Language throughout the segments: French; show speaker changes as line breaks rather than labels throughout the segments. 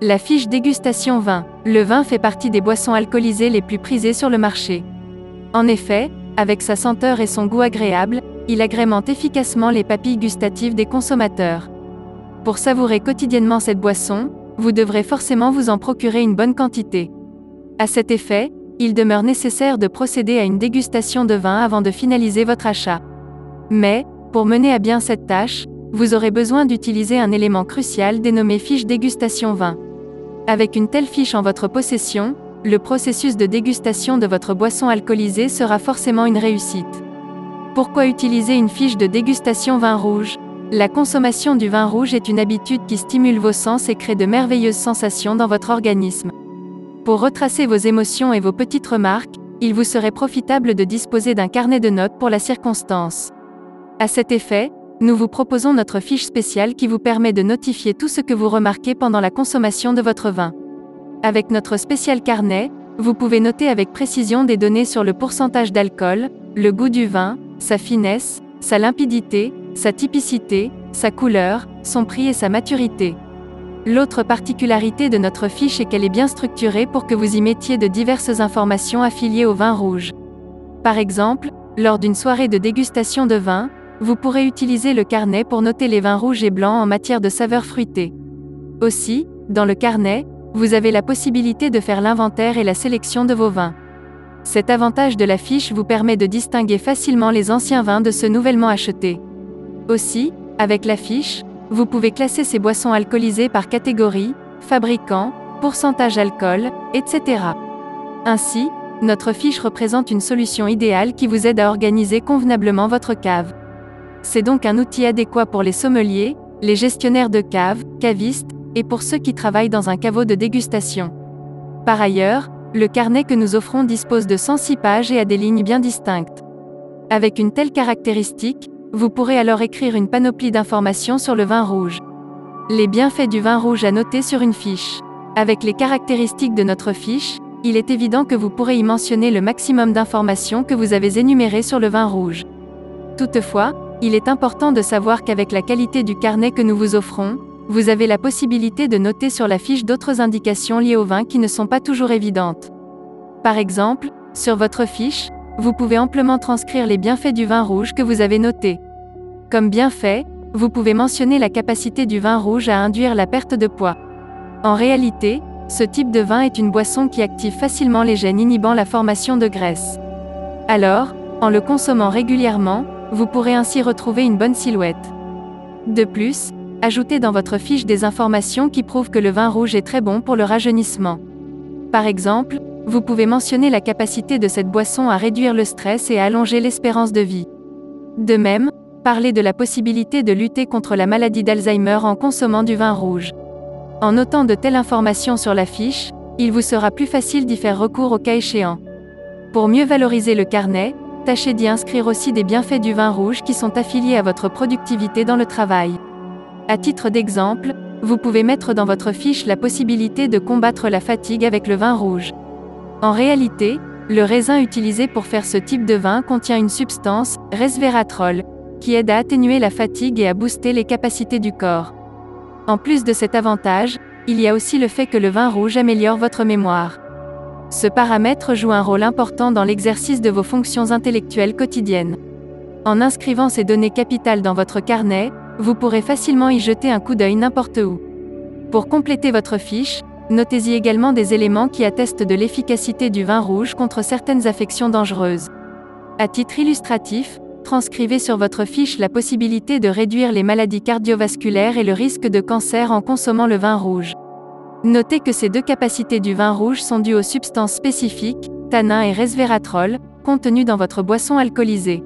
La fiche dégustation vin. Le vin fait partie des boissons alcoolisées les plus prisées sur le marché. En effet, avec sa senteur et son goût agréable, il agrémente efficacement les papilles gustatives des consommateurs. Pour savourer quotidiennement cette boisson, vous devrez forcément vous en procurer une bonne quantité. À cet effet, il demeure nécessaire de procéder à une dégustation de vin avant de finaliser votre achat. Mais, pour mener à bien cette tâche, vous aurez besoin d'utiliser un élément crucial dénommé fiche dégustation vin. Avec une telle fiche en votre possession, le processus de dégustation de votre boisson alcoolisée sera forcément une réussite. Pourquoi utiliser une fiche de dégustation vin rouge? La consommation du vin rouge est une habitude qui stimule vos sens et crée de merveilleuses sensations dans votre organisme. Pour retracer vos émotions et vos petites remarques, il vous serait profitable de disposer d'un carnet de notes pour la circonstance. À cet effet, nous vous proposons notre fiche spéciale qui vous permet de notifier tout ce que vous remarquez pendant la consommation de votre vin. Avec notre spécial carnet, vous pouvez noter avec précision des données sur le pourcentage d'alcool, le goût du vin, sa finesse, sa limpidité, sa typicité, sa couleur, son prix et sa maturité. L'autre particularité de notre fiche est qu'elle est bien structurée pour que vous y mettiez de diverses informations affiliées au vin rouge. Par exemple, lors d'une soirée de dégustation de vin, vous pourrez utiliser le carnet pour noter les vins rouges et blancs en matière de saveurs fruitées. Aussi, dans le carnet, vous avez la possibilité de faire l'inventaire et la sélection de vos vins. Cet avantage de la fiche vous permet de distinguer facilement les anciens vins de ceux nouvellement achetés. Aussi, avec la fiche, vous pouvez classer ces boissons alcoolisées par catégorie, fabricant, pourcentage alcool, etc. Ainsi, notre fiche représente une solution idéale qui vous aide à organiser convenablement votre cave. C'est donc un outil adéquat pour les sommeliers, les gestionnaires de caves, cavistes, et pour ceux qui travaillent dans un caveau de dégustation. Par ailleurs, le carnet que nous offrons dispose de 106 pages et a des lignes bien distinctes. Avec une telle caractéristique, vous pourrez alors écrire une panoplie d'informations sur le vin rouge. Les bienfaits du vin rouge à noter sur une fiche. Avec les caractéristiques de notre fiche, il est évident que vous pourrez y mentionner le maximum d'informations que vous avez énumérées sur le vin rouge. Toutefois, il est important de savoir qu'avec la qualité du carnet que nous vous offrons, vous avez la possibilité de noter sur la fiche d'autres indications liées au vin qui ne sont pas toujours évidentes. Par exemple, sur votre fiche, vous pouvez amplement transcrire les bienfaits du vin rouge que vous avez notés. Comme bienfait, vous pouvez mentionner la capacité du vin rouge à induire la perte de poids. En réalité, ce type de vin est une boisson qui active facilement les gènes inhibant la formation de graisse. Alors, en le consommant régulièrement, vous pourrez ainsi retrouver une bonne silhouette. De plus, ajoutez dans votre fiche des informations qui prouvent que le vin rouge est très bon pour le rajeunissement. Par exemple, vous pouvez mentionner la capacité de cette boisson à réduire le stress et à allonger l'espérance de vie. De même, parlez de la possibilité de lutter contre la maladie d'Alzheimer en consommant du vin rouge. En notant de telles informations sur la fiche, il vous sera plus facile d'y faire recours au cas échéant. Pour mieux valoriser le carnet, tâchez d'y inscrire aussi des bienfaits du vin rouge qui sont affiliés à votre productivité dans le travail. À titre d'exemple, vous pouvez mettre dans votre fiche la possibilité de combattre la fatigue avec le vin rouge. En réalité, le raisin utilisé pour faire ce type de vin contient une substance, resveratrol, qui aide à atténuer la fatigue et à booster les capacités du corps. En plus de cet avantage, il y a aussi le fait que le vin rouge améliore votre mémoire. Ce paramètre joue un rôle important dans l'exercice de vos fonctions intellectuelles quotidiennes. En inscrivant ces données capitales dans votre carnet, vous pourrez facilement y jeter un coup d'œil n'importe où. Pour compléter votre fiche, notez-y également des éléments qui attestent de l'efficacité du vin rouge contre certaines affections dangereuses. À titre illustratif, transcrivez sur votre fiche la possibilité de réduire les maladies cardiovasculaires et le risque de cancer en consommant le vin rouge. Notez que ces deux capacités du vin rouge sont dues aux substances spécifiques, tanins et resveratrol, contenues dans votre boisson alcoolisée.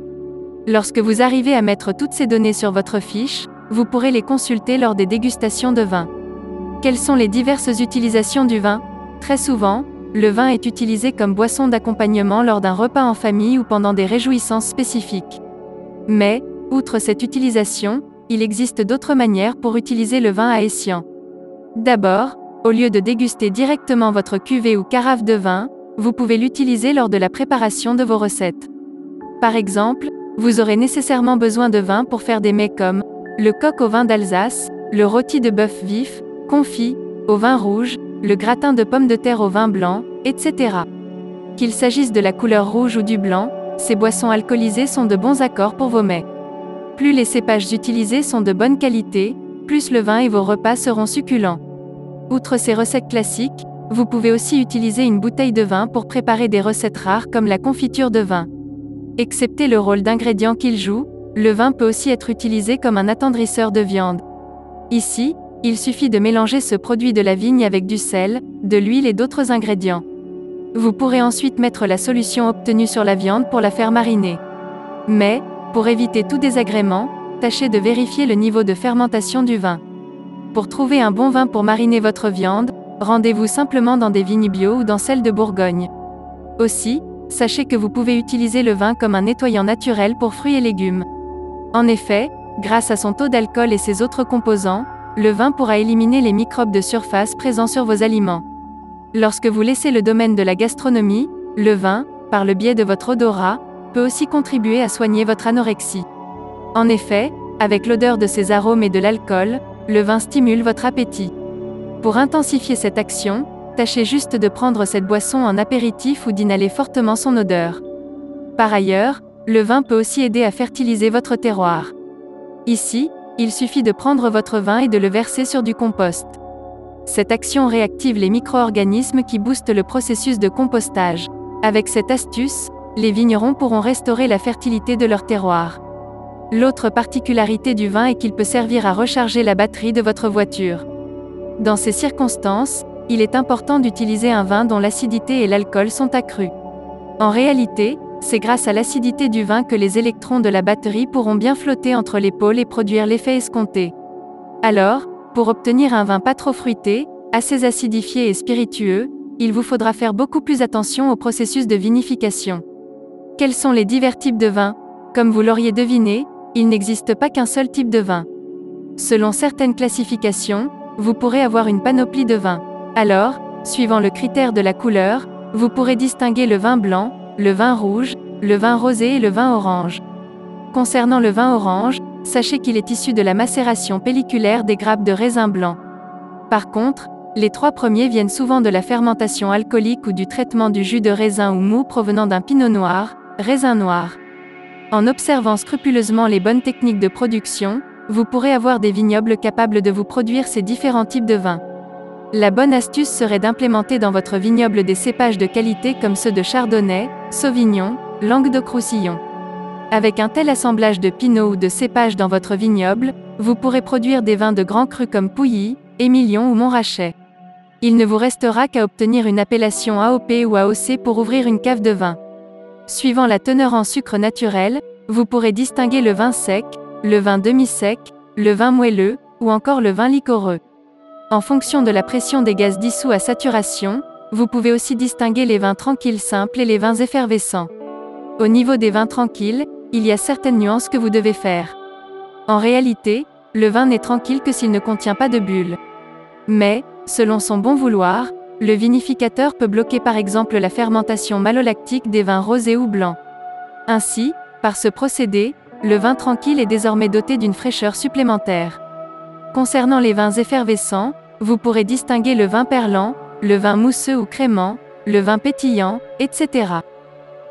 Lorsque vous arrivez à mettre toutes ces données sur votre fiche, vous pourrez les consulter lors des dégustations de vin. Quelles sont les diverses utilisations du vin? Très souvent, le vin est utilisé comme boisson d'accompagnement lors d'un repas en famille ou pendant des réjouissances spécifiques. Mais, outre cette utilisation, il existe d'autres manières pour utiliser le vin à escient. D'abord, au lieu de déguster directement votre cuvée ou carafe de vin, vous pouvez l'utiliser lors de la préparation de vos recettes. Par exemple, vous aurez nécessairement besoin de vin pour faire des mets comme le coq au vin d'Alsace, le rôti de bœuf vif, confit, au vin rouge, le gratin de pommes de terre au vin blanc, etc. Qu'il s'agisse de la couleur rouge ou du blanc, ces boissons alcoolisées sont de bons accords pour vos mets. Plus les cépages utilisés sont de bonne qualité, plus le vin et vos repas seront succulents. Outre ces recettes classiques, vous pouvez aussi utiliser une bouteille de vin pour préparer des recettes rares comme la confiture de vin. Excepté le rôle d'ingrédient qu'il joue, le vin peut aussi être utilisé comme un attendrisseur de viande. Ici, il suffit de mélanger ce produit de la vigne avec du sel, de l'huile et d'autres ingrédients. Vous pourrez ensuite mettre la solution obtenue sur la viande pour la faire mariner. Mais, pour éviter tout désagrément, tâchez de vérifier le niveau de fermentation du vin. Pour trouver un bon vin pour mariner votre viande, rendez-vous simplement dans des vignes bio ou dans celles de Bourgogne. Aussi, sachez que vous pouvez utiliser le vin comme un nettoyant naturel pour fruits et légumes. En effet, grâce à son taux d'alcool et ses autres composants, le vin pourra éliminer les microbes de surface présents sur vos aliments. Lorsque vous laissez le domaine de la gastronomie, le vin, par le biais de votre odorat, peut aussi contribuer à soigner votre anorexie. En effet, avec l'odeur de ses arômes et de l'alcool, le vin stimule votre appétit. Pour intensifier cette action, tâchez juste de prendre cette boisson en apéritif ou d'inhaler fortement son odeur. Par ailleurs, le vin peut aussi aider à fertiliser votre terroir. Ici, il suffit de prendre votre vin et de le verser sur du compost. Cette action réactive les micro-organismes qui boostent le processus de compostage. Avec cette astuce, les vignerons pourront restaurer la fertilité de leur terroir. L'autre particularité du vin est qu'il peut servir à recharger la batterie de votre voiture. Dans ces circonstances, il est important d'utiliser un vin dont l'acidité et l'alcool sont accrus. En réalité, c'est grâce à l'acidité du vin que les électrons de la batterie pourront bien flotter entre les pôles et produire l'effet escompté. Alors, pour obtenir un vin pas trop fruité, assez acidifié et spiritueux, il vous faudra faire beaucoup plus attention au processus de vinification. Quels sont les divers types de vins? Comme vous l'auriez deviné, il n'existe pas qu'un seul type de vin. Selon certaines classifications, vous pourrez avoir une panoplie de vins. Alors, suivant le critère de la couleur, vous pourrez distinguer le vin blanc, le vin rouge, le vin rosé et le vin orange. Concernant le vin orange, sachez qu'il est issu de la macération pelliculaire des grappes de raisin blanc. Par contre, les trois premiers viennent souvent de la fermentation alcoolique ou du traitement du jus de raisin ou mou provenant d'un pinot noir, raisin noir. En observant scrupuleusement les bonnes techniques de production, vous pourrez avoir des vignobles capables de vous produire ces différents types de vins. La bonne astuce serait d'implémenter dans votre vignoble des cépages de qualité comme ceux de Chardonnay, Sauvignon, Languedoc-Roussillon. Avec un tel assemblage de pinot ou de cépages dans votre vignoble, vous pourrez produire des vins de grands crus comme Pouilly, Émilion ou Montrachet. Il ne vous restera qu'à obtenir une appellation AOP ou AOC pour ouvrir une cave de vin. Suivant la teneur en sucre naturel, vous pourrez distinguer le vin sec, le vin demi-sec, le vin moelleux, ou encore le vin liquoreux. En fonction de la pression des gaz dissous à saturation, vous pouvez aussi distinguer les vins tranquilles simples et les vins effervescents. Au niveau des vins tranquilles, il y a certaines nuances que vous devez faire. En réalité, le vin n'est tranquille que s'il ne contient pas de bulles. Mais, selon son bon vouloir, le vinificateur peut bloquer par exemple la fermentation malolactique des vins rosés ou blancs. Ainsi, par ce procédé, le vin tranquille est désormais doté d'une fraîcheur supplémentaire. Concernant les vins effervescents, vous pourrez distinguer le vin perlant, le vin mousseux ou crémant, le vin pétillant, etc.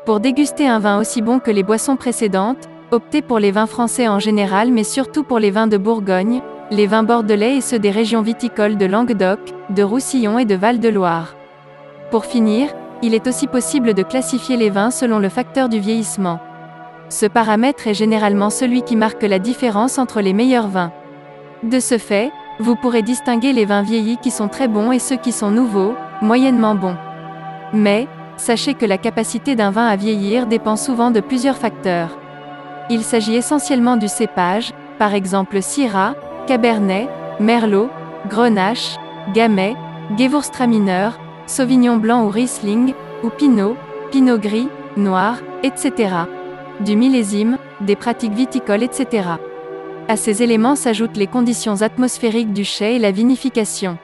Pour déguster un vin aussi bon que les boissons précédentes, optez pour les vins français en général mais surtout pour les vins de Bourgogne, les vins bordelais et ceux des régions viticoles de Languedoc, de Roussillon et de Val-de-Loire. Pour finir, il est aussi possible de classifier les vins selon le facteur du vieillissement. Ce paramètre est généralement celui qui marque la différence entre les meilleurs vins. De ce fait, vous pourrez distinguer les vins vieillis qui sont très bons et ceux qui sont nouveaux, moyennement bons. Mais, sachez que la capacité d'un vin à vieillir dépend souvent de plusieurs facteurs. Il s'agit essentiellement du cépage, par exemple Syrah, Cabernet, Merlot, Grenache, Gamay, Gewürztraminer, Sauvignon blanc ou Riesling, ou Pinot, Pinot gris, Noir, etc. Du millésime, des pratiques viticoles, etc. À ces éléments s'ajoutent les conditions atmosphériques du chai et la vinification.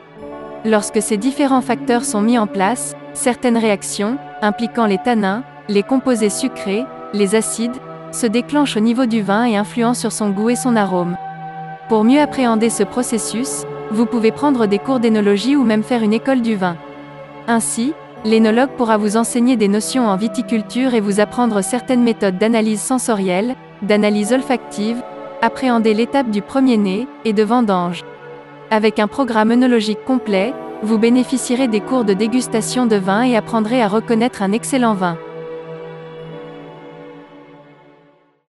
Lorsque ces différents facteurs sont mis en place, certaines réactions, impliquant les tanins, les composés sucrés, les acides, se déclenchent au niveau du vin et influencent sur son goût et son arôme. Pour mieux appréhender ce processus, vous pouvez prendre des cours d'énologie ou même faire une école du vin. Ainsi, l'énologue pourra vous enseigner des notions en viticulture et vous apprendre certaines méthodes d'analyse sensorielle, d'analyse olfactive, appréhender l'étape du premier-né, et de vendange. Avec un programme œnologique complet, vous bénéficierez des cours de dégustation de vin et apprendrez à reconnaître un excellent vin.